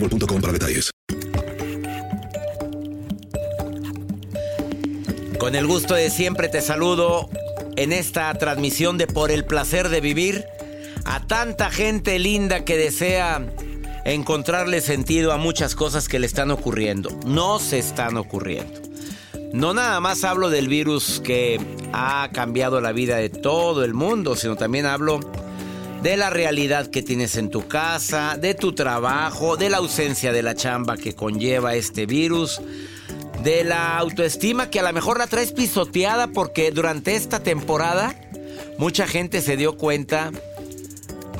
para detalles. Con el gusto de siempre te saludo en esta transmisión de Por el placer de vivir a tanta gente linda que desea encontrarle sentido a muchas cosas que le están ocurriendo. No se están ocurriendo. No nada más hablo del virus que ha cambiado la vida de todo el mundo, sino también hablo de la realidad que tienes en tu casa, de tu trabajo, de la ausencia de la chamba que conlleva este virus, de la autoestima que a lo mejor la traes pisoteada porque durante esta temporada mucha gente se dio cuenta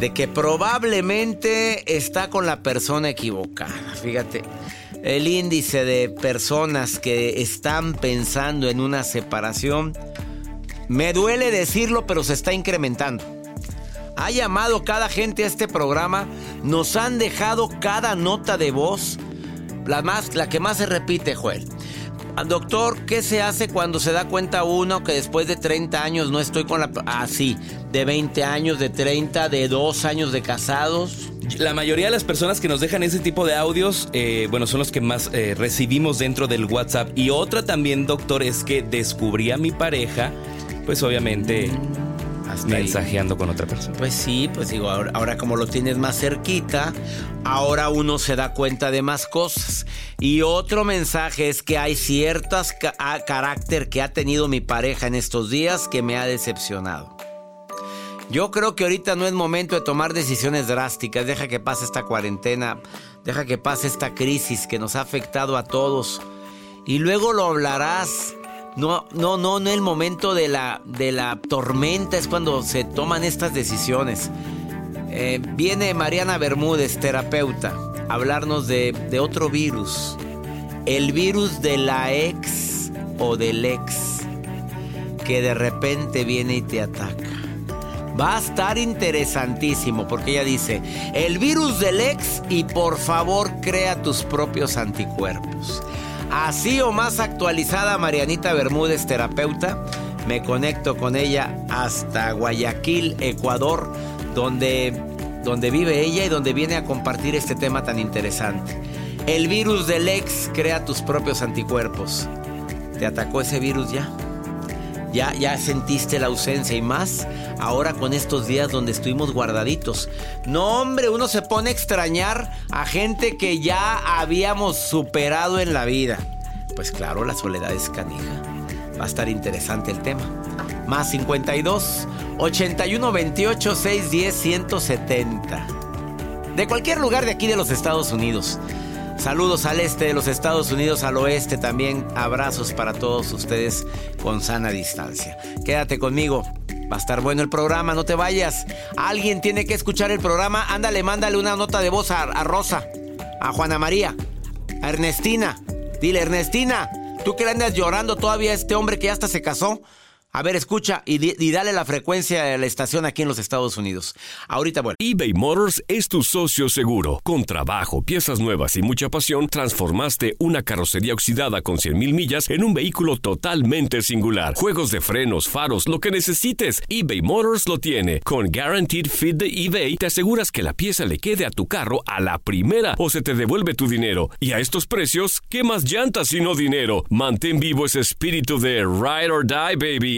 de que probablemente está con la persona equivocada. Fíjate, el índice de personas que están pensando en una separación, me duele decirlo, pero se está incrementando. Ha llamado cada gente a este programa, nos han dejado cada nota de voz, la, más, la que más se repite, Joel. Doctor, ¿qué se hace cuando se da cuenta uno que después de 30 años no estoy con la... Así, de 20 años, de 30, de 2 años de casados? La mayoría de las personas que nos dejan ese tipo de audios, eh, bueno, son los que más eh, recibimos dentro del WhatsApp. Y otra también, doctor, es que descubrí a mi pareja, pues obviamente mensajeando con otra persona. Pues sí, pues digo, ahora, ahora, como lo tienes más cerquita, ahora uno se da cuenta de más cosas. Y otro mensaje es que hay ciertas ca carácter que ha tenido mi pareja en estos días que me ha decepcionado. Yo creo que ahorita no es momento de tomar decisiones drásticas. Deja que pase esta cuarentena, deja que pase esta crisis que nos ha afectado a todos. Y luego lo hablarás. No, no, no, no el momento de la, de la tormenta es cuando se toman estas decisiones. Eh, viene Mariana Bermúdez, terapeuta, a hablarnos de, de otro virus. El virus de la ex o del ex que de repente viene y te ataca. Va a estar interesantísimo porque ella dice, el virus del ex y por favor crea tus propios anticuerpos. Así o más actualizada Marianita Bermúdez, terapeuta, me conecto con ella hasta Guayaquil, Ecuador, donde, donde vive ella y donde viene a compartir este tema tan interesante. El virus del ex crea tus propios anticuerpos. ¿Te atacó ese virus ya? Ya, ya sentiste la ausencia y más ahora con estos días donde estuvimos guardaditos. No, hombre, uno se pone a extrañar a gente que ya habíamos superado en la vida. Pues claro, la soledad es canija. Va a estar interesante el tema. Más 52 81 28 610 170. de cualquier lugar de aquí de los Estados Unidos. Saludos al este de los Estados Unidos, al oeste también. Abrazos para todos ustedes con sana distancia. Quédate conmigo. Va a estar bueno el programa, no te vayas. Alguien tiene que escuchar el programa. Ándale, mándale una nota de voz a, Rosa, a Juana María, a Ernestina. Dile, Ernestina, tú que le andas llorando todavía a este hombre que ya hasta se casó. A ver, escucha y, y dale la frecuencia de la estación aquí en los Estados Unidos. Ahorita vuelvo. eBay Motors es tu socio seguro. Con trabajo, piezas nuevas y mucha pasión, transformaste una carrocería oxidada con 100.000 millas en un vehículo totalmente singular. Juegos de frenos, faros, lo que necesites, eBay Motors lo tiene. Con Guaranteed Fit de eBay, te aseguras que la pieza le quede a tu carro a la primera o se te devuelve tu dinero. Y a estos precios, ¿qué más llantas sino dinero? Mantén vivo ese espíritu de Ride or Die, baby,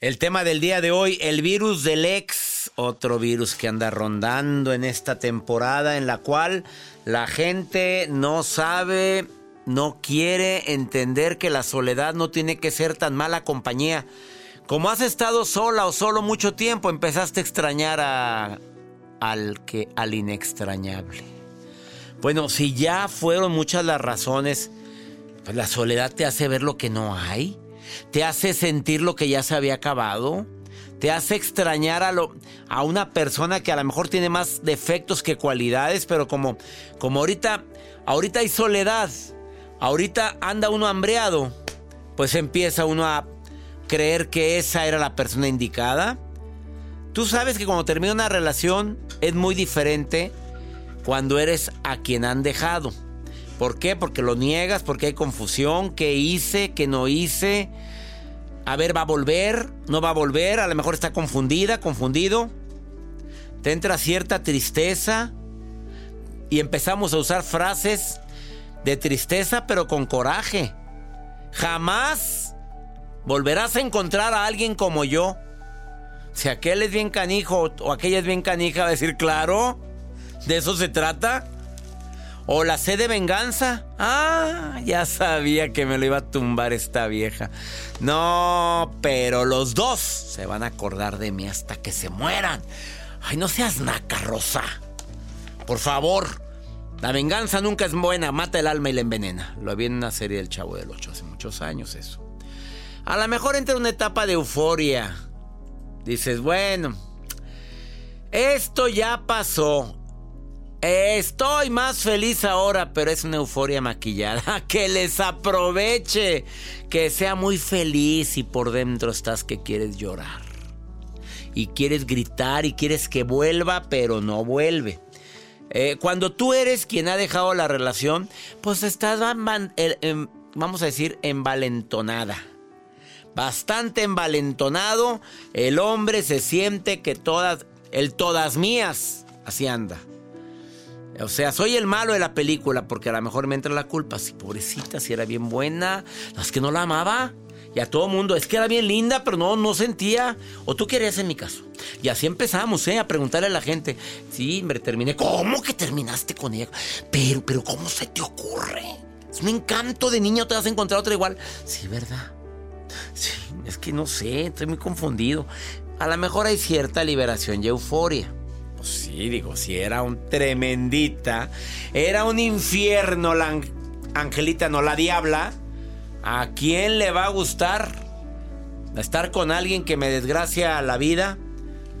El tema del día de hoy, el virus del ex, otro virus que anda rondando en esta temporada en la cual la gente no sabe, no quiere entender que la soledad no tiene que ser tan mala compañía. Como has estado sola o solo mucho tiempo, empezaste a extrañar a, al que al inextrañable. Bueno, si ya fueron muchas las razones, pues la soledad te hace ver lo que no hay te hace sentir lo que ya se había acabado, te hace extrañar a, lo, a una persona que a lo mejor tiene más defectos que cualidades, pero como, como ahorita, ahorita hay soledad, ahorita anda uno hambreado, pues empieza uno a creer que esa era la persona indicada. Tú sabes que cuando termina una relación es muy diferente cuando eres a quien han dejado. ¿Por qué? Porque lo niegas, porque hay confusión, qué hice, qué no hice. A ver, ¿va a volver? ¿No va a volver? A lo mejor está confundida, confundido. Te entra cierta tristeza y empezamos a usar frases de tristeza pero con coraje. Jamás volverás a encontrar a alguien como yo. Si aquel es bien canijo o aquella es bien canija, va a decir, claro, de eso se trata. O la sed de venganza. Ah, ya sabía que me lo iba a tumbar esta vieja. No, pero los dos se van a acordar de mí hasta que se mueran. Ay, no seas naca, Rosa. Por favor. La venganza nunca es buena, mata el alma y la envenena. Lo vi en una serie del Chavo del Ocho hace muchos años eso. A lo mejor entra una etapa de euforia. Dices, bueno, esto ya pasó. Estoy más feliz ahora, pero es una euforia maquillada. Que les aproveche. Que sea muy feliz y por dentro estás que quieres llorar. Y quieres gritar y quieres que vuelva, pero no vuelve. Eh, cuando tú eres quien ha dejado la relación, pues estás, vamos a decir, envalentonada. Bastante envalentonado. El hombre se siente que todas, el todas mías, así anda. O sea, soy el malo de la película porque a lo mejor me entra la culpa. Si pobrecita, si era bien buena, las que no la amaba. Y a todo mundo, es que era bien linda, pero no, no sentía. O tú querías en mi caso. Y así empezamos, ¿eh? A preguntarle a la gente. Sí, me terminé. ¿Cómo que terminaste con ella? Pero, pero, ¿cómo se te ocurre? Es un encanto de niño, te vas a encontrar otra igual. Sí, ¿verdad? Sí, es que no sé, estoy muy confundido. A lo mejor hay cierta liberación y euforia. Sí, digo, si era un tremendita, era un infierno la Angelita, no la diabla. ¿A quién le va a gustar estar con alguien que me desgracia la vida?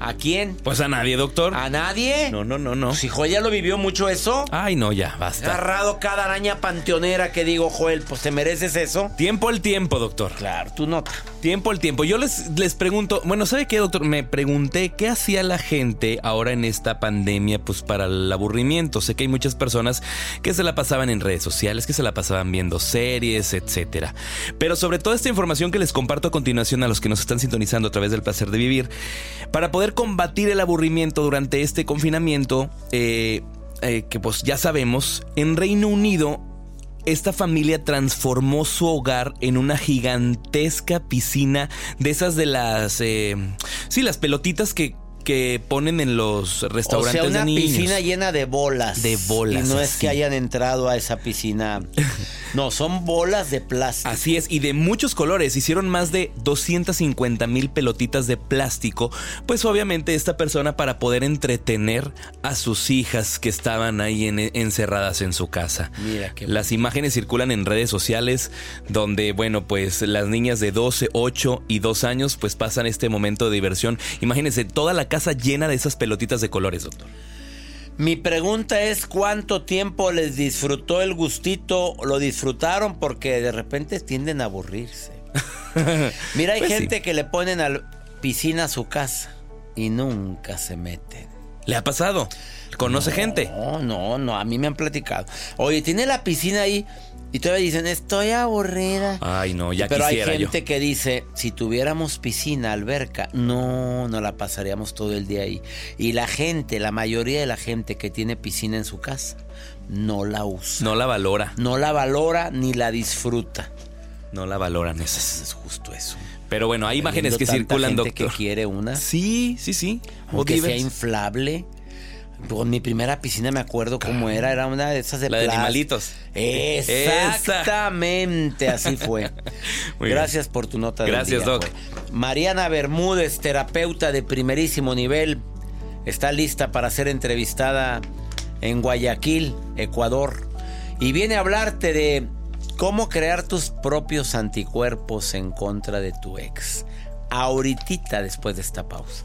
¿A quién? Pues a nadie, doctor. ¿A nadie? No, no, no, no. Si Joel ya lo vivió mucho eso. Ay, no, ya, basta. Agarrado cada araña panteonera que digo, Joel, pues te mereces eso. Tiempo al tiempo, doctor. Claro, tu nota. Tiempo al tiempo. Yo les, les pregunto, bueno, ¿sabe qué, doctor? Me pregunté qué hacía la gente ahora en esta pandemia, pues para el aburrimiento. Sé que hay muchas personas que se la pasaban en redes sociales, que se la pasaban viendo series, etcétera. Pero sobre toda esta información que les comparto a continuación a los que nos están sintonizando a través del placer de vivir, para poder combatir el aburrimiento durante este confinamiento, eh, eh, que pues ya sabemos, en Reino Unido esta familia transformó su hogar en una gigantesca piscina de esas de las... Eh, sí, las pelotitas que, que ponen en los restaurantes o sea, una de niños. piscina llena de bolas. De bolas, Y no es que hayan entrado a esa piscina. No, son bolas de plástico. Así es, y de muchos colores. Hicieron más de 250 mil pelotitas de plástico. Pues obviamente esta persona para poder entretener a sus hijas que estaban ahí en- encerradas en su casa. Mira qué Las imágenes circulan en redes sociales donde, bueno, pues las niñas de 12, 8 y 2 años pues pasan este momento de diversión. Imagínense toda la casa llena de esas pelotitas de colores, doctor. Mi pregunta es cuánto tiempo les disfrutó el gustito, lo disfrutaron porque de repente tienden a aburrirse. Mira, hay Pues sí. gente que le ponen a la piscina a su casa y nunca se meten. ¿Le ha pasado? ¿Conoce gente? No, no, no, a mí me han platicado. Oye, tiene la piscina ahí y todavía dicen, estoy aburrida. Ay, no, ya Pero hay yo. gente que dice, si tuviéramos piscina, alberca, no, no la pasaríamos todo el día ahí. Y la gente, la mayoría de la gente que tiene piscina en su casa, no la usa. No la valora. No la valora ni la disfruta. No la valoran esas. Es justo eso. Pero bueno, hay imágenes que circulan, gente doctor. que quiere una. Sí, sí, sí. O Aunque sea inflable. Con mi primera piscina me acuerdo cómo era. Era una de esas de La de animalitos. Exactamente, así fue. Muy bien. Gracias por tu nota. del Gracias, día, Doc. Mariana Bermúdez, terapeuta de primerísimo nivel, está lista para ser entrevistada en Guayaquil, Ecuador. Y viene a hablarte de cómo crear tus propios anticuerpos en contra de tu ex. Ahorita después de esta pausa.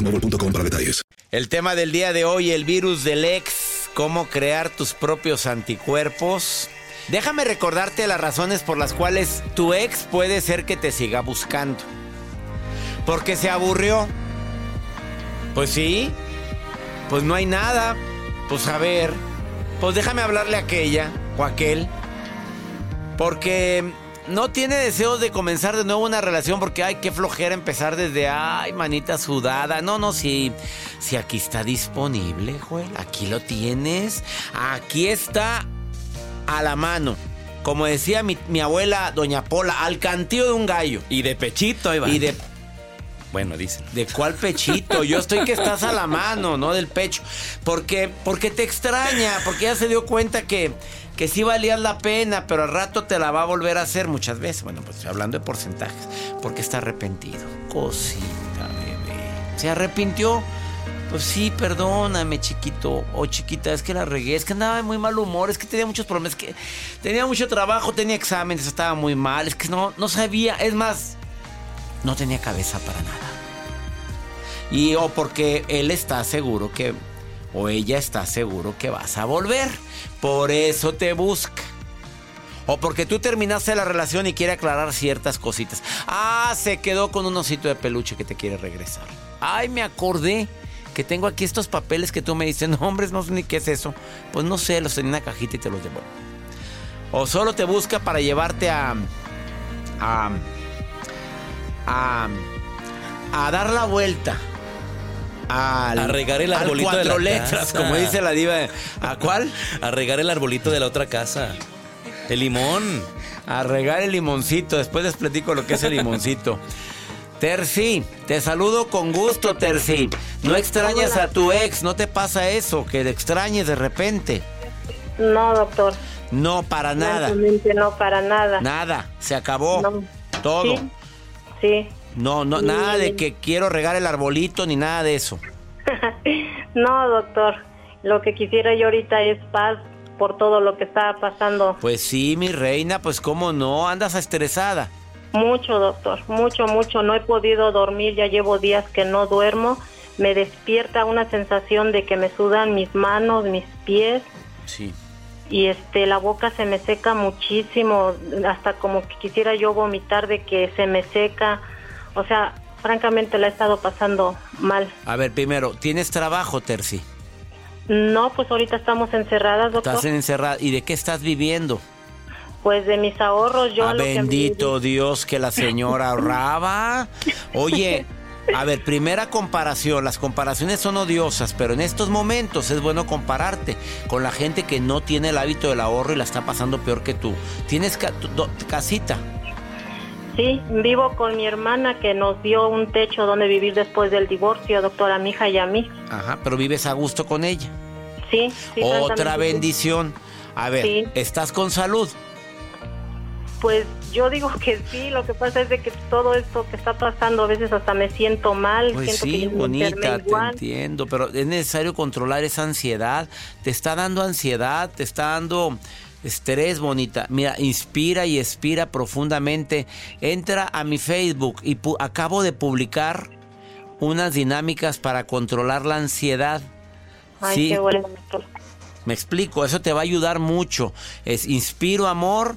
para detalles. El tema del día de hoy, el virus del ex, cómo crear tus propios anticuerpos. Déjame recordarte las razones por las cuales tu ex puede ser que te siga buscando. Porque se aburrió. Pues sí. Pues no hay nada. Pues a ver. Pues déjame hablarle a aquella o aquel. Porque no tiene deseos de comenzar de nuevo una relación porque ay, qué flojera empezar desde ay, manita sudada. No, no, si, si aquí está disponible, Joel. Aquí lo tienes. Aquí está a la mano. Como decía mi, mi abuela, doña Pola, al cantillo de un gallo. Y de pechito, ahí va. Y de Bueno, dicen. ¿De cuál pechito? Yo estoy que estás a la mano, no del pecho. Porque, porque te extraña, porque ya se dio cuenta que, que sí valía la pena, pero al rato te la va a volver a hacer muchas veces. Bueno, pues hablando de porcentajes, porque está arrepentido. Cosita, bebé. ¿Se arrepintió? Pues sí, perdóname, chiquito o chiquita, es que la regué, es que andaba de muy mal humor, es que tenía muchos problemas, es que tenía mucho trabajo, tenía exámenes, estaba muy mal, es que no, no sabía, es más, no tenía cabeza para nada. Y o porque él está seguro que, o ella está seguro que vas a volver. Por eso te busca. O porque tú terminaste la relación y quiere aclarar ciertas cositas. Ah, se quedó con un osito de peluche que te quiere regresar. Ay, me acordé que tengo aquí estos papeles que tú me dices, no, hombres, no sé ni qué es eso. Pues no sé, los tenía en una cajita y te los llevo. O solo te busca para llevarte a... a a, a dar la vuelta. Al, A regar el al arbolito de la cuatro letras, casa. como dice la diva. ¿A cuál? A regar el arbolito de la otra casa. El limón. A regar el limoncito. Después les platico lo que es el limoncito. Terci, te saludo con gusto, Terci. No extrañas a tu ex, no te pasa eso, que le extrañes de repente. No, doctor. No, para nada. No, para nada. Nada, se acabó. No. Todo. Sí. Sí. No, no, nada de que quiero regar el arbolito ni nada de eso. No, doctor. Lo que quisiera yo ahorita es paz por todo lo que está pasando. Pues sí, mi reina, pues cómo no, andas estresada. Mucho, doctor. Mucho, mucho. No he podido dormir. Ya llevo días que no duermo. Me despierta una sensación de que me sudan mis manos, mis pies. Sí. y este la boca se me seca muchísimo, hasta como que quisiera yo vomitar de que se me seca. O sea, francamente la he estado pasando mal. A ver, primero, ¿tienes trabajo, Terci? No, pues ahorita estamos encerradas, doctor. Estás encerrada. ¿Y de qué estás viviendo? Pues de mis ahorros yo ah, lo que bendito Dios que la señora ahorraba. Oye, a ver, primera comparación. Las comparaciones son odiosas, pero en estos momentos es bueno compararte con la gente que no tiene el hábito del ahorro y la está pasando peor que tú. ¿Tienes ca- casita? Sí, vivo con mi hermana que nos dio un techo donde vivir después del divorcio, doctora, mi hija y a mí. Ajá, pero vives a gusto con ella. Sí, sí, Otra bendición. A ver, Sí. ¿estás con salud? Pues yo digo que sí, lo que pasa es de que todo esto que está pasando a veces hasta me siento mal, Pues siento que sí, me bonita, te igual. entiendo, pero es necesario controlar esa ansiedad. Te está dando ansiedad, te está dando estrés, bonita. Mira, inspira y expira profundamente. Entra a mi Facebook y acabo de publicar unas dinámicas para controlar la ansiedad. Ay, Sí. qué bueno. Me explico, eso te va a ayudar mucho. Es inspiro amor,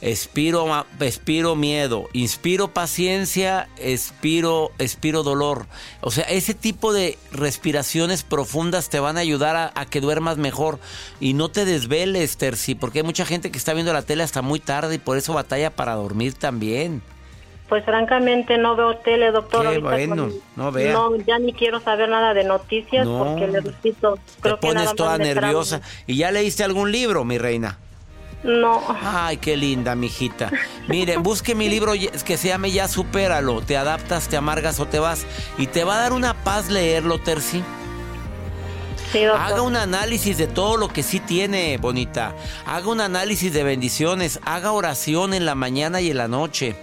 expiro, expiro miedo, inspiro paciencia, expiro, expiro dolor. O sea, ese tipo de respiraciones profundas te van a ayudar a, a que duermas mejor y no te desveles, Terci, porque hay mucha gente que está viendo la tele hasta muy tarde y por eso batalla para dormir también. Pues francamente no veo tele, doctor. Qué ahorita bueno, con- no vea. No, ya ni quiero saber nada de noticias No. porque le repito, Te creo que nada pones más toda nerviosa. ¿Y ya leíste algún libro, mi reina? No. Ay, qué linda, mijita. Mire, busque mi libro que se llame Ya supéralo. Te adaptas, te amargas o te vas. Y te va a dar una paz leerlo, Terci. Sí, doctor. Haga un análisis de todo lo que sí tiene, bonita. Haga un análisis de bendiciones. Haga oración en la mañana y en la noche.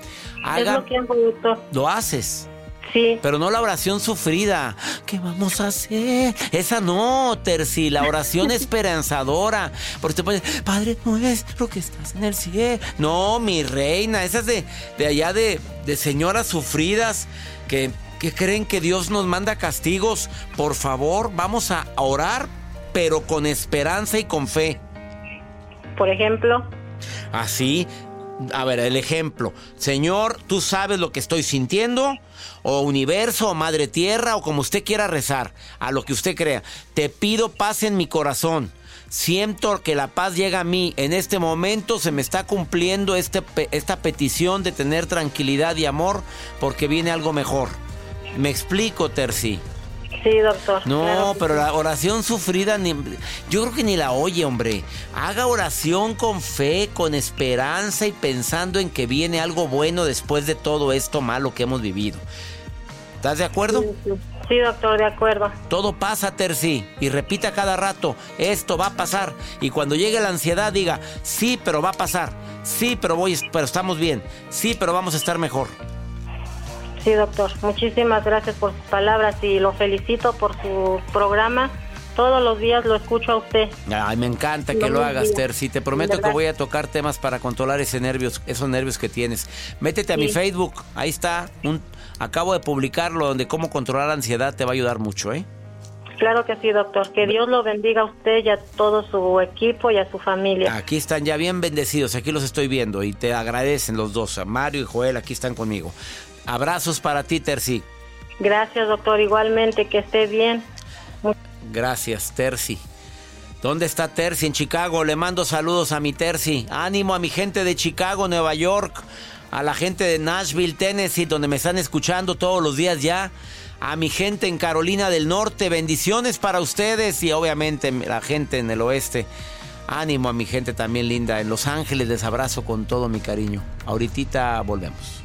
Haga... Es lo que hago, doctor. Lo haces. Sí. Pero no la oración sufrida. ¿Qué vamos a hacer? Esa no, Terci. La oración esperanzadora. Porque te puedes, Padre nuestro que estás en el cielo. No, mi reina. Esa es de, de allá de, de señoras sufridas que, que creen que Dios nos manda castigos. Por favor, vamos a orar, pero con esperanza y con fe. Por ejemplo. Así. A ver, el ejemplo. Señor, tú sabes lo que estoy sintiendo o universo, o madre tierra, o como usted quiera rezar, a lo que usted crea. Te pido paz en mi corazón. Siento que la paz llega a mí. En este momento se me está cumpliendo este, esta petición de tener tranquilidad y amor porque viene algo mejor. Me explico, Terci. Sí, doctor. No, claro pero la oración sufrida, ni, yo creo que ni la oye, hombre. Haga oración con fe, con esperanza y pensando en que viene algo bueno después de todo esto malo que hemos vivido. ¿Estás de acuerdo? Sí, sí. Sí, doctor, de acuerdo. Todo pasa, Terci. Y repita cada rato, esto va a pasar. Y cuando llegue la ansiedad, diga, sí, pero va a pasar. Sí, pero voy, pero estamos bien. Sí, pero vamos a estar mejor. Sí, doctor. Muchísimas gracias por sus palabras y lo felicito por su programa. Todos los días lo escucho a usted. Ay, me encanta que Lo hagas, bien. Terci. Te prometo que voy a tocar temas para controlar ese nervios, esos nervios que tienes. Métete a mi Sí. Facebook, ahí está. Un, acabo de publicarlo donde cómo controlar la ansiedad te va a ayudar mucho, ¿eh? Claro que sí, doctor. Que Dios lo bendiga a usted y a todo su equipo y a su familia. Aquí están ya bien bendecidos, aquí los estoy viendo y te agradecen los dos, Mario y Joel, aquí están conmigo. Abrazos para ti, Terci. Gracias, doctor. Igualmente, que esté bien. Gracias, Terci. ¿Dónde está Terci? En Chicago. Le mando saludos a mi Terci. Ánimo a mi gente de Chicago, Nueva York. A la gente de Nashville, Tennessee, donde me están escuchando todos los días ya. A mi gente en Carolina del Norte. Bendiciones para ustedes y obviamente la gente en el oeste. Ánimo a mi gente también linda. En Los Ángeles les abrazo con todo mi cariño. Ahorita volvemos.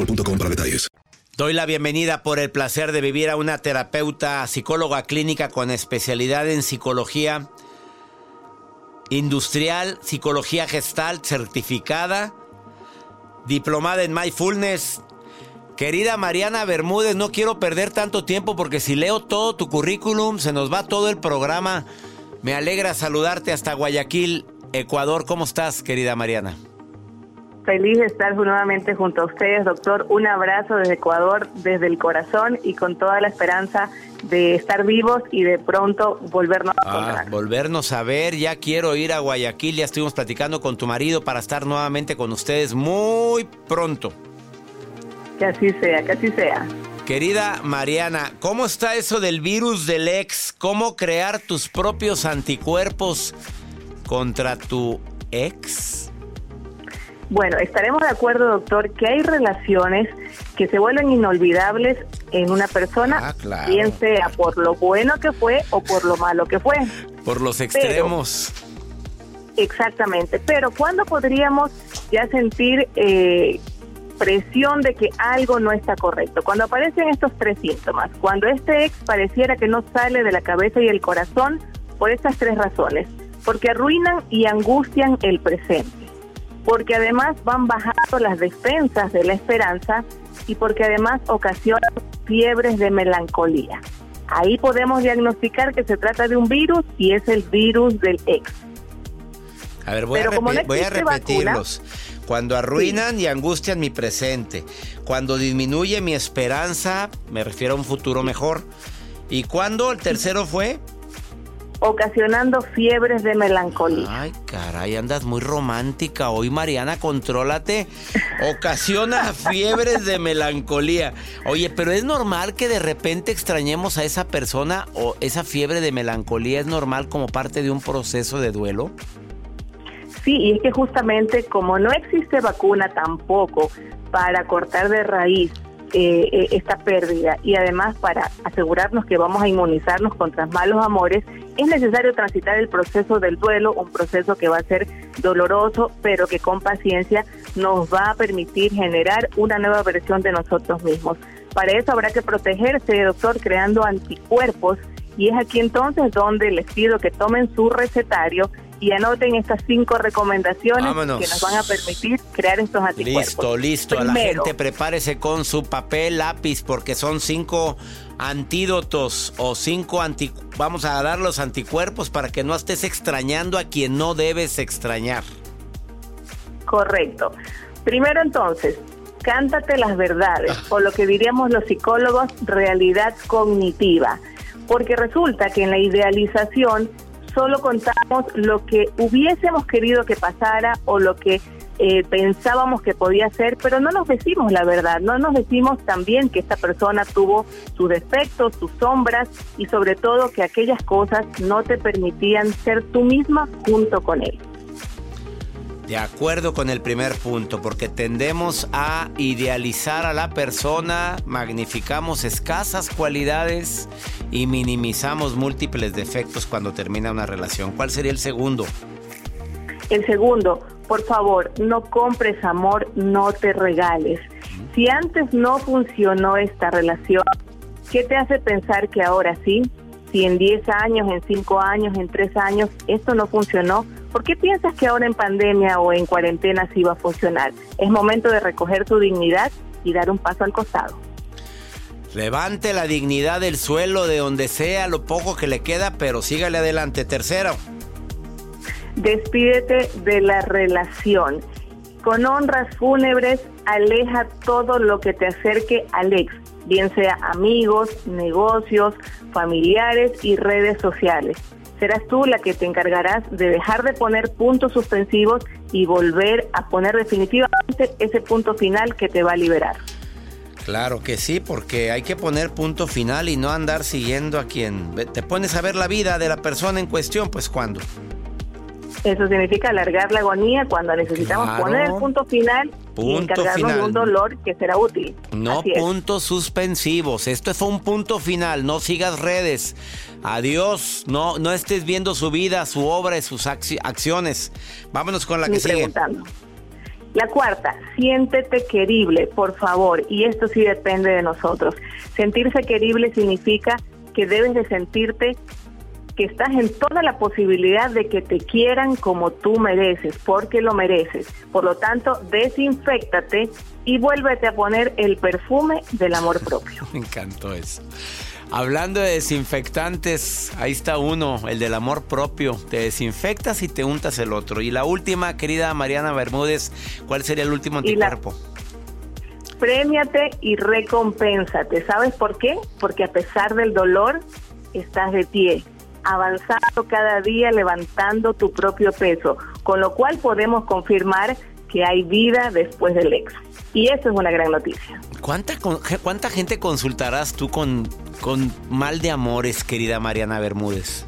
para detalles. Doy la bienvenida por el placer de vivir a una terapeuta psicóloga clínica con especialidad en psicología industrial, psicología gestal certificada, diplomada en mindfulness. Querida Mariana Bermúdez, no quiero perder tanto tiempo porque si leo todo tu currículum se nos va todo el programa. Me alegra saludarte hasta Guayaquil, Ecuador. ¿Cómo estás, querida Mariana? Feliz de estar nuevamente junto a ustedes, doctor. Un abrazo desde Ecuador, desde el corazón y con toda la esperanza de estar vivos y de pronto volvernos a Ah, encontrar. volvernos a ver, ya quiero ir a Guayaquil, ya estuvimos platicando con tu marido para estar nuevamente con ustedes muy pronto. Que así sea, que así sea. Querida Mariana, ¿cómo está eso del virus del ex? ¿Cómo crear tus propios anticuerpos contra tu ex? Bueno, estaremos de acuerdo, doctor, que hay relaciones que se vuelven inolvidables en una persona, Ah, claro. bien sea por lo bueno que fue o por lo malo que fue. Por los extremos. Exactamente, pero ¿cuándo podríamos ya sentir eh, presión de que algo no está correcto? Cuando aparecen estos tres síntomas, cuando este ex pareciera que no sale de la cabeza y el corazón por estas tres razones, porque arruinan y angustian el presente, porque además van bajando las defensas de la esperanza y porque además ocasionan fiebres de melancolía. Ahí podemos diagnosticar que se trata de un virus y es el virus del ex. A ver, voy, a, Pero como repi- no voy a existe repetirlos. Cuando arruinan y angustian mi presente. Cuando disminuye mi esperanza, me refiero a un futuro mejor. ¿Y cuándo el tercero fue? Ocasionando fiebres de melancolía. Ay, caray, andas muy romántica hoy, Mariana, contrólate. Ocasiona fiebres de melancolía. Oye, pero es normal que de repente extrañemos a esa persona o esa fiebre de melancolía es normal como parte de un proceso de duelo. Sí, y es que justamente como no existe vacuna tampoco para cortar de raíz eh, eh, esta pérdida y además para asegurarnos que vamos a inmunizarnos contra malos amores, es necesario transitar el proceso del duelo, un proceso que va a ser doloroso, pero que con paciencia nos va a permitir generar una nueva versión de nosotros mismos. Para eso habrá que protegerse, doctor, creando anticuerpos y es aquí entonces donde les pido que tomen su recetario y anoten estas cinco recomendaciones Vámonos. que nos van a permitir crear estos anticuerpos. Listo, listo. A la Primero, gente prepárese con su papel, lápiz, porque son cinco antídotos o cinco anti... Vamos a dar los anticuerpos para que no estés extrañando a quien no debes extrañar. Correcto. Primero entonces, cántate las verdades, o lo que diríamos los psicólogos, realidad cognitiva. Porque resulta que en la idealización solo contamos lo que hubiésemos querido que pasara o lo que eh, pensábamos que podía ser, pero no nos decimos la verdad, no nos decimos también que esta persona tuvo sus defectos, sus sombras y sobre todo que aquellas cosas no te permitían ser tú misma junto con él. De acuerdo con el primer punto, porque tendemos a idealizar a la persona, magnificamos escasas cualidades y minimizamos múltiples defectos cuando termina una relación. ¿Cuál sería el segundo? El segundo, por favor, no compres amor, no te regales. Si antes no funcionó esta relación, ¿qué te hace pensar que ahora sí? Si en 10 años, en 5 años, en 3 años esto no funcionó, ¿por qué piensas que ahora en pandemia o en cuarentena sí va a funcionar? Es momento de recoger tu dignidad y dar un paso al costado. Levante la dignidad del suelo de donde sea, lo poco que le queda, pero sígale adelante. Tercero. Despídete de la relación. Con honras fúnebres, aleja todo lo que te acerque al ex, bien sea amigos, negocios, familiares y redes sociales. Serás tú la que te encargarás de dejar de poner puntos suspensivos y volver a poner definitivamente ese punto final que te va a liberar. Claro que sí, porque hay que poner punto final y no andar siguiendo a quien te pones a ver la vida de la persona en cuestión, pues cuando. Eso significa alargar la agonía cuando necesitamos Claro. poner el punto final y encargarnos de un dolor que será útil. No es. puntos suspensivos. Esto fue un punto final. No sigas redes. Adiós. No, no estés viendo su vida, su obra y sus acci- acciones. Vámonos con la Ni que sigue. La cuarta, siéntete querible, por favor, y esto sí depende de nosotros. Sentirse querible significa que debes de sentirte que estás en toda la posibilidad de que te quieran como tú mereces, porque lo mereces. Por lo tanto, desinféctate y vuélvete a poner el perfume del amor propio. Me encantó eso. Hablando de desinfectantes, ahí está uno, el del amor propio. Te desinfectas y te untas el otro. Y la última, querida Mariana Bermúdez, ¿cuál sería el último Y la- anticuerpo? Premiate y recompénsate. ¿Sabes por qué? Porque a pesar del dolor, estás de pie, avanzando cada día, levantando tu propio peso, con lo cual podemos confirmar que hay vida después del ex. Y eso es una gran noticia. ¿Cuánta, ¿Cuánta gente consultarás tú con, con mal de amores, querida Mariana Bermúdez?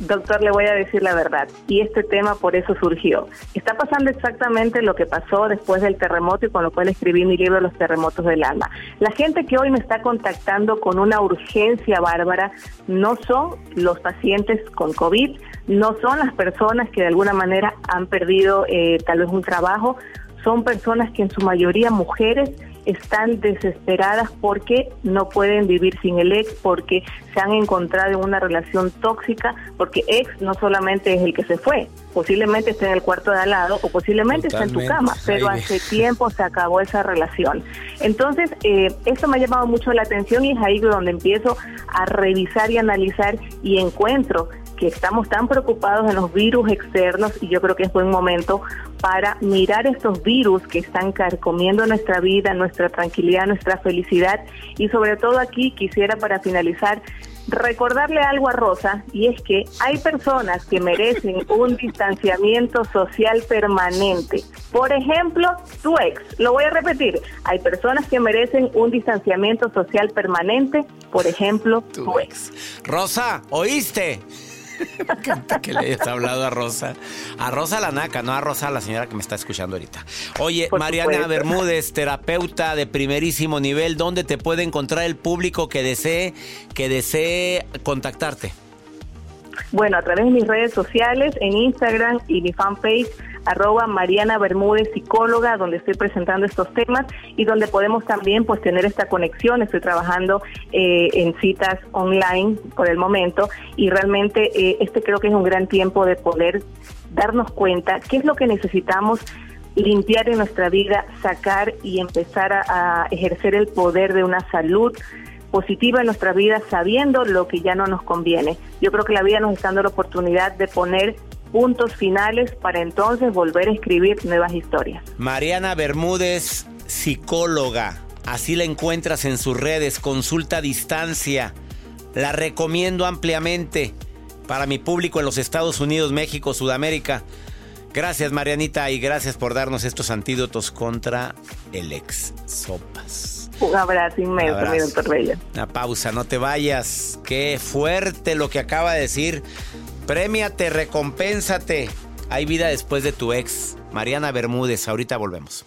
Doctor, le voy a decir la verdad, y este tema por eso surgió. Está pasando exactamente lo que pasó después del terremoto y con lo cual escribí mi libro Los terremotos del alma. La gente que hoy me está contactando con una urgencia bárbara no son los pacientes con COVID, no son las personas que de alguna manera han perdido eh, tal vez un trabajo, son personas que en su mayoría mujeres están desesperadas porque no pueden vivir sin el ex, porque se han encontrado en una relación tóxica, porque ex no solamente es el que se fue, posiblemente está en el cuarto de al lado o posiblemente está en tu Totalmente. cama, pero Ay, hace tiempo se acabó esa relación. Entonces, eh, esto me ha llamado mucho la atención y es ahí donde empiezo a revisar y analizar y encuentro que estamos tan preocupados en los virus externos y yo creo que es buen momento para mirar estos virus que están carcomiendo nuestra vida, nuestra tranquilidad, nuestra felicidad y sobre todo aquí quisiera para finalizar recordarle algo a Rosa y es que hay personas que merecen un distanciamiento social permanente. Por ejemplo, tu ex. Lo voy a repetir. Hay personas que merecen un distanciamiento social permanente. Por ejemplo, tu, ex. Rosa, ¿oíste? Me encanta que le hayas hablado a Rosa. A Rosa la naca, no a Rosa la señora que me está escuchando ahorita. Oye, Por Mariana supuesto. Bermúdez, terapeuta de primerísimo nivel, ¿dónde te puede encontrar el público que desee, que desee contactarte? Bueno, a través de mis redes sociales, en Instagram y mi fanpage, arroba Mariana Bermúdez Psicóloga, donde estoy presentando estos temas y donde podemos también pues tener esta conexión. Estoy trabajando eh, en citas online por el momento y realmente eh, este creo que es un gran tiempo de poder darnos cuenta qué es lo que necesitamos limpiar en nuestra vida, sacar y empezar a, a ejercer el poder de una salud positiva en nuestra vida sabiendo lo que ya no nos conviene. Yo creo que la vida nos está dando la oportunidad de poner puntos finales para entonces volver a escribir nuevas historias. Mariana Bermúdez, psicóloga. Así la encuentras en sus redes, consulta a distancia. La recomiendo ampliamente para mi público en los Estados Unidos, México, Sudamérica. Gracias Marianita y gracias por darnos estos antídotos contra el ex sopas. Un abrazo inmenso, Abrazo. mi doctor Bella. Una pausa, no te vayas. Qué fuerte lo que acaba de decir. Premiate, recompénsate. Hay vida después de tu ex. Mariana Bermúdez, ahorita volvemos.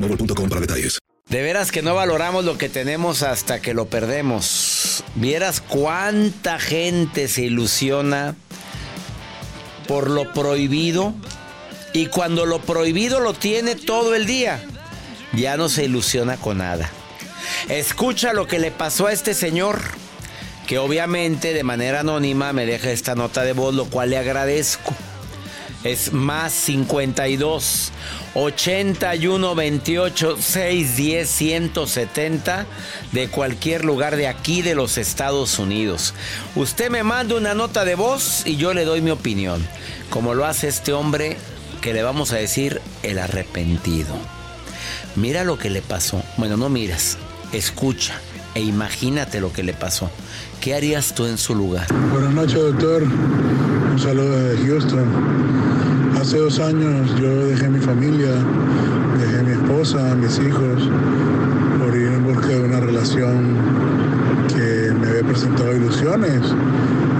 para detalles. De veras que no valoramos lo que tenemos hasta que lo perdemos. Vieras cuánta gente se ilusiona por lo prohibido y cuando lo prohibido lo tiene todo el día, ya no se ilusiona con nada. Escucha lo que le pasó a este señor, que obviamente de manera anónima me deja esta nota de voz, lo cual le agradezco. Es más 52 81 28 610 170 de cualquier lugar de aquí de los Estados Unidos. Usted me manda una nota de voz y yo le doy mi opinión, como lo hace este hombre que le vamos a decir el arrepentido. Mira lo que le pasó. Bueno, no miras, escucha e imagínate lo que le pasó. ¿Qué harías tú en su lugar? Buenas noches, doctor. Un saludo desde Houston. Hace dos años yo dejé mi familia, dejé mi esposa, mis hijos, por ir en busca de una relación que me había presentado ilusiones.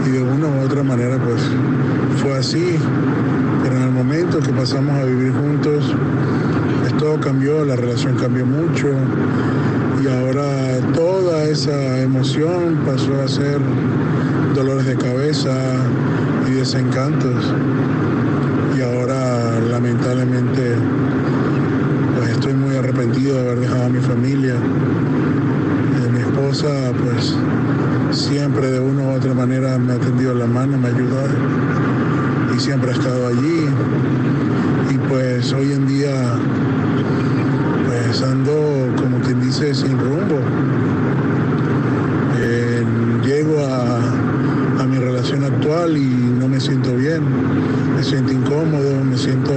Y de una u otra manera, pues fue así. Pero en el momento que pasamos a vivir juntos, pues, todo cambió, la relación cambió mucho y ahora toda esa emoción pasó a ser dolores de cabeza y desencantos. Y ahora lamentablemente pues estoy muy arrepentido de haber dejado a mi familia. Eh, mi esposa pues siempre de una u otra manera me ha tendido la mano, me ha ayudado y siempre ha estado allí. Y pues hoy en día pues ando sin rumbo. Eh, llego a, a mi relación actual y no me siento bien, me siento incómodo, me siento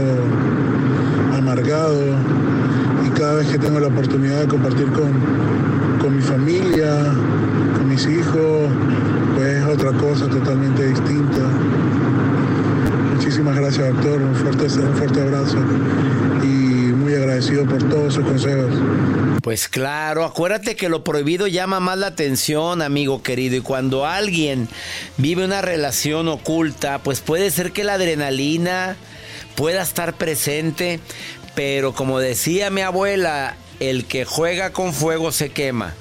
amargado y cada vez que tengo la oportunidad de compartir con, con mi familia, con mis hijos, pues es otra cosa totalmente distinta. Muchísimas gracias doctor, un fuerte, un fuerte abrazo y muy agradecido por todos sus consejos. Pues claro, acuérdate que lo prohibido llama más la atención, amigo querido, y cuando alguien vive una relación oculta, pues puede ser que la adrenalina pueda estar presente, pero como decía mi abuela, el que juega con fuego se quema.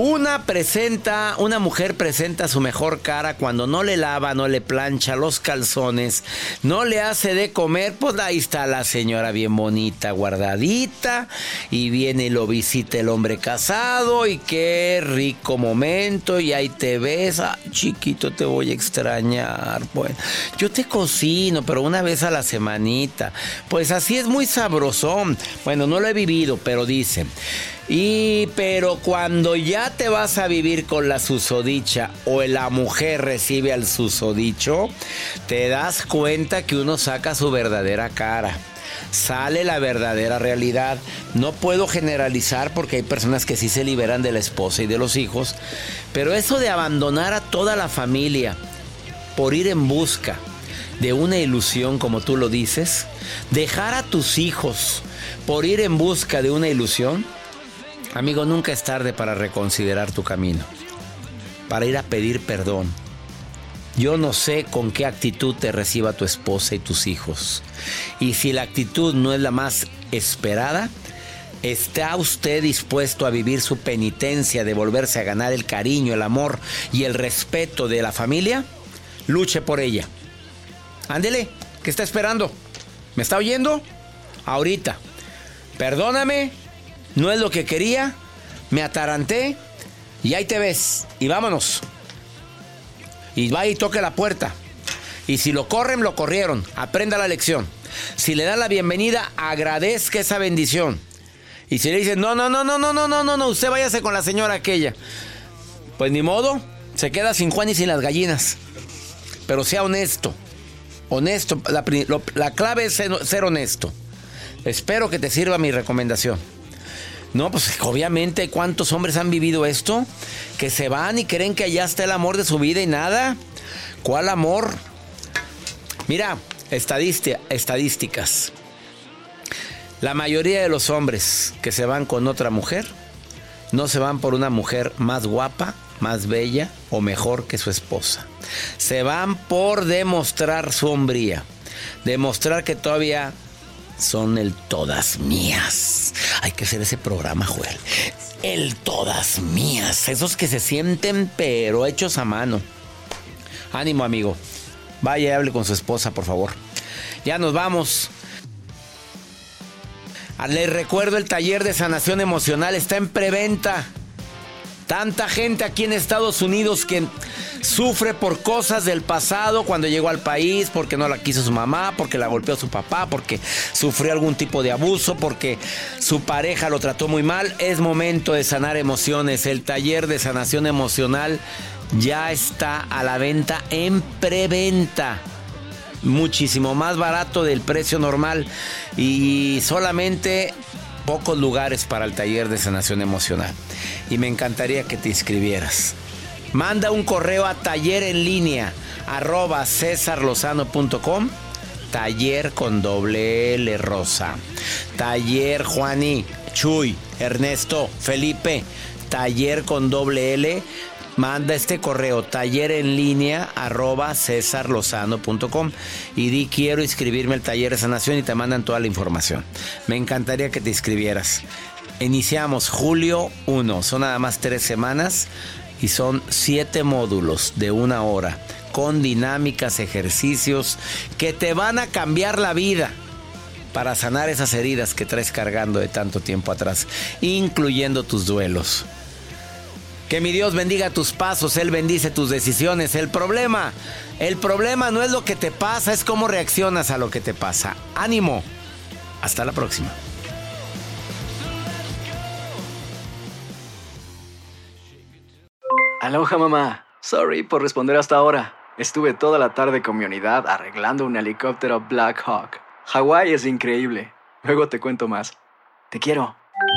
Una presenta, una mujer presenta su mejor cara cuando no le lava, no le plancha los calzones, no le hace de comer, pues ahí está la señora bien bonita, guardadita, y viene y lo visita el hombre casado, y qué rico momento, y ahí te ves, ah, chiquito, te voy a extrañar, bueno, yo te cocino, pero una vez a la semanita, pues así es muy sabrosón, bueno, no lo he vivido, pero dicen. Y pero cuando ya te vas a vivir con la susodicha o la mujer recibe al susodicho, te das cuenta que uno saca su verdadera cara. Sale la verdadera realidad. No puedo generalizar porque hay personas que sí se liberan de la esposa y de los hijos, pero eso de abandonar a toda la familia por ir en busca de una ilusión, como tú lo dices, dejar a tus hijos por ir en busca de una ilusión, Amigo, nunca es tarde para reconsiderar tu camino, para ir a pedir perdón. Yo no sé con qué actitud te reciba tu esposa y tus hijos. Y si la actitud no es la más esperada, ¿está usted dispuesto a vivir su penitencia de volverse a ganar el cariño, el amor y el respeto de la familia? Luche por ella. Ándele, ¿qué está esperando? ¿Me está oyendo? Ahorita. Perdóname, no es lo que quería, me ataranté y ahí te ves. Y vámonos. Y va y toque la puerta. Y si lo corren, lo corrieron. Aprenda la lección. Si le dan la bienvenida, agradezca esa bendición. Y si le dicen, no, no, no, no, no, no, no, no, no, usted váyase con la señora aquella. Pues ni modo, se queda sin Juan y sin las gallinas. Pero sea honesto. Honesto. La, la clave es ser honesto. Espero que te sirva mi recomendación. No, pues obviamente, ¿cuántos hombres han vivido esto? Que se van y creen que allá está el amor de su vida y nada. ¿Cuál amor? Mira, estadísticas. La mayoría de los hombres que se van con otra mujer no se van por una mujer más guapa, más bella o mejor que su esposa. Se van por demostrar su hombría, demostrar que todavía son el todas mías. Hay que hacer ese programa, Joel. El todas mías. Esos que se sienten pero hechos a mano. Ánimo, amigo. Vaya y hable con su esposa, por favor. Ya nos vamos. Les recuerdo el taller de sanación emocional está en preventa. Tanta gente aquí en Estados Unidos que sufre por cosas del pasado cuando llegó al país, porque no la quiso su mamá, porque la golpeó su papá, porque sufrió algún tipo de abuso, porque su pareja lo trató muy mal. Es momento de sanar emociones. El taller de sanación emocional ya está a la venta en preventa muchísimo más barato del precio normal y solamente pocos lugares para el taller de sanación emocional. Y me encantaría que te inscribieras. Manda un correo a taller en línea arroba cesarlozano.com taller con doble L rosa. Taller Juani, Chuy, Ernesto, Felipe, taller con doble L manda este correo taller en línea arroba cesarlozano.com y di quiero inscribirme al taller de sanación y te mandan toda la información. Me encantaría que te inscribieras. Iniciamos julio 1, son nada más tres semanas y son siete módulos de una hora con dinámicas, ejercicios que te van a cambiar la vida para sanar esas heridas que traes cargando de tanto tiempo atrás, incluyendo tus duelos. Que mi Dios bendiga tus pasos, Él bendice tus decisiones. El problema, el problema no es lo que te pasa, es cómo reaccionas a lo que te pasa. Ánimo. Hasta la próxima. Aloha mamá. Sorry por responder hasta ahora. Estuve toda la tarde con mi unidad arreglando un helicóptero Black Hawk. Hawái es increíble. Luego te cuento más. Te quiero.